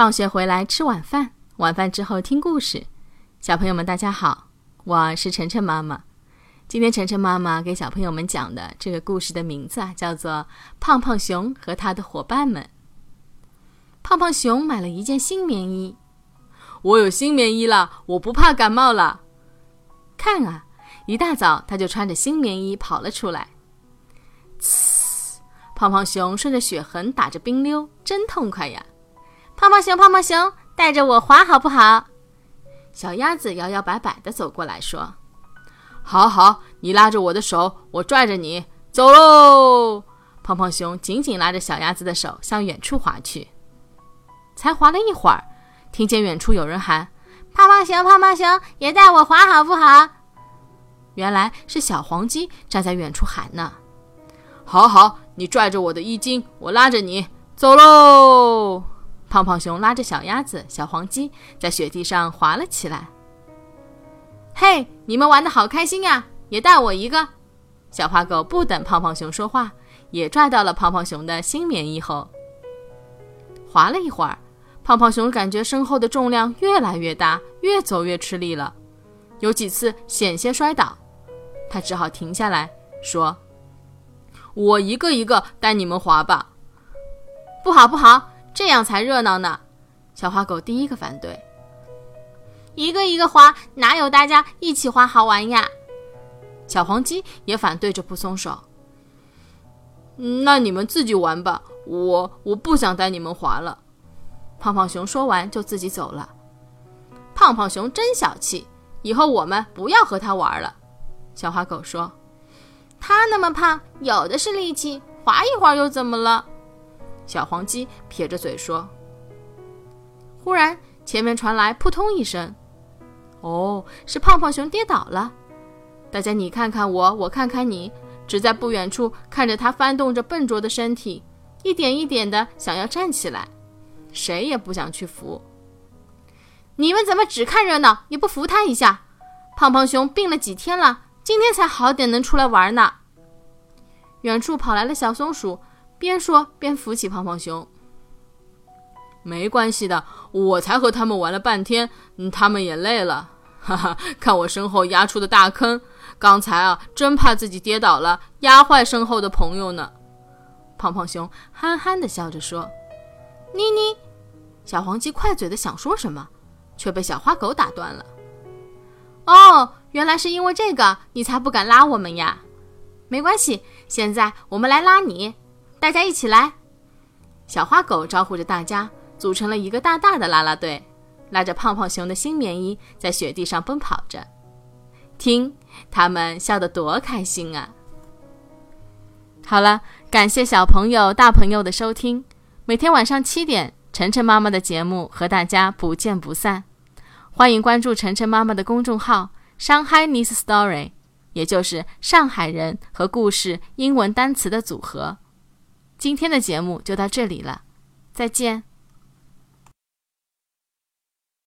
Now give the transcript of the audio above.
放学回来吃晚饭，晚饭之后听故事。小朋友们，大家好，我是晨晨妈妈。今天晨晨妈妈给小朋友们讲的这个故事的名字啊，叫做《胖胖熊和他的伙伴们》。胖胖熊买了一件新棉衣，我有新棉衣了，我不怕感冒了。看啊，一大早他就穿着新棉衣跑了出来。呲，胖胖熊顺着雪痕打着冰溜，真痛快呀！胖胖熊，胖胖熊，带着我滑好不好？小鸭子摇摇摆摆地走过来说：“好好，你拉着我的手，我拽着你，走喽！”胖胖熊紧紧拉着小鸭子的手，向远处滑去。才滑了一会儿，听见远处有人喊：“胖胖熊，胖胖熊，也带我滑好不好？”原来是小黄鸡站在远处喊呢。“好好，你拽着我的衣襟，我拉着你，走喽！”胖胖熊拉着小鸭子、小黄鸡在雪地上滑了起来。嘿，你们玩的好开心呀！也带我一个。小花狗不等胖胖熊说话，也拽到了胖胖熊的新棉衣后。滑了一会儿，胖胖熊感觉身后的重量越来越大，越走越吃力了，有几次险些摔倒。他只好停下来说：“我一个一个带你们滑吧。”不好，不好。这样才热闹呢，小花狗第一个反对。一个一个滑，哪有大家一起滑好玩呀？小黄鸡也反对着不松手。那你们自己玩吧，我我不想带你们滑了。胖胖熊说完就自己走了。胖胖熊真小气，以后我们不要和他玩了。小花狗说：“他那么胖，有的是力气，滑一会儿又怎么了？”小黄鸡撇着嘴说：“忽然，前面传来扑通一声，哦，是胖胖熊跌倒了。大家你看看我，我看看你，只在不远处看着他翻动着笨拙的身体，一点一点的想要站起来，谁也不想去扶。你们怎么只看热闹，也不扶他一下？胖胖熊病了几天了，今天才好点，能出来玩呢。”远处跑来了小松鼠。边说边扶起胖胖熊。没关系的，我才和他们玩了半天，他们也累了。哈哈，看我身后压出的大坑，刚才啊，真怕自己跌倒了，压坏身后的朋友呢。胖胖熊憨憨地笑着说：“妮妮。”小黄鸡快嘴的想说什么，却被小花狗打断了。哦，原来是因为这个，你才不敢拉我们呀。没关系，现在我们来拉你。大家一起来！小花狗招呼着大家，组成了一个大大的啦啦队，拉着胖胖熊的新棉衣在雪地上奔跑着。听，他们笑得多开心啊！好了，感谢小朋友、大朋友的收听。每天晚上七点，晨晨妈妈的节目和大家不见不散。欢迎关注晨晨妈妈的公众号“上海 Miss Story”，也就是上海人和故事英文单词的组合。今天的节目就到这里了，再见。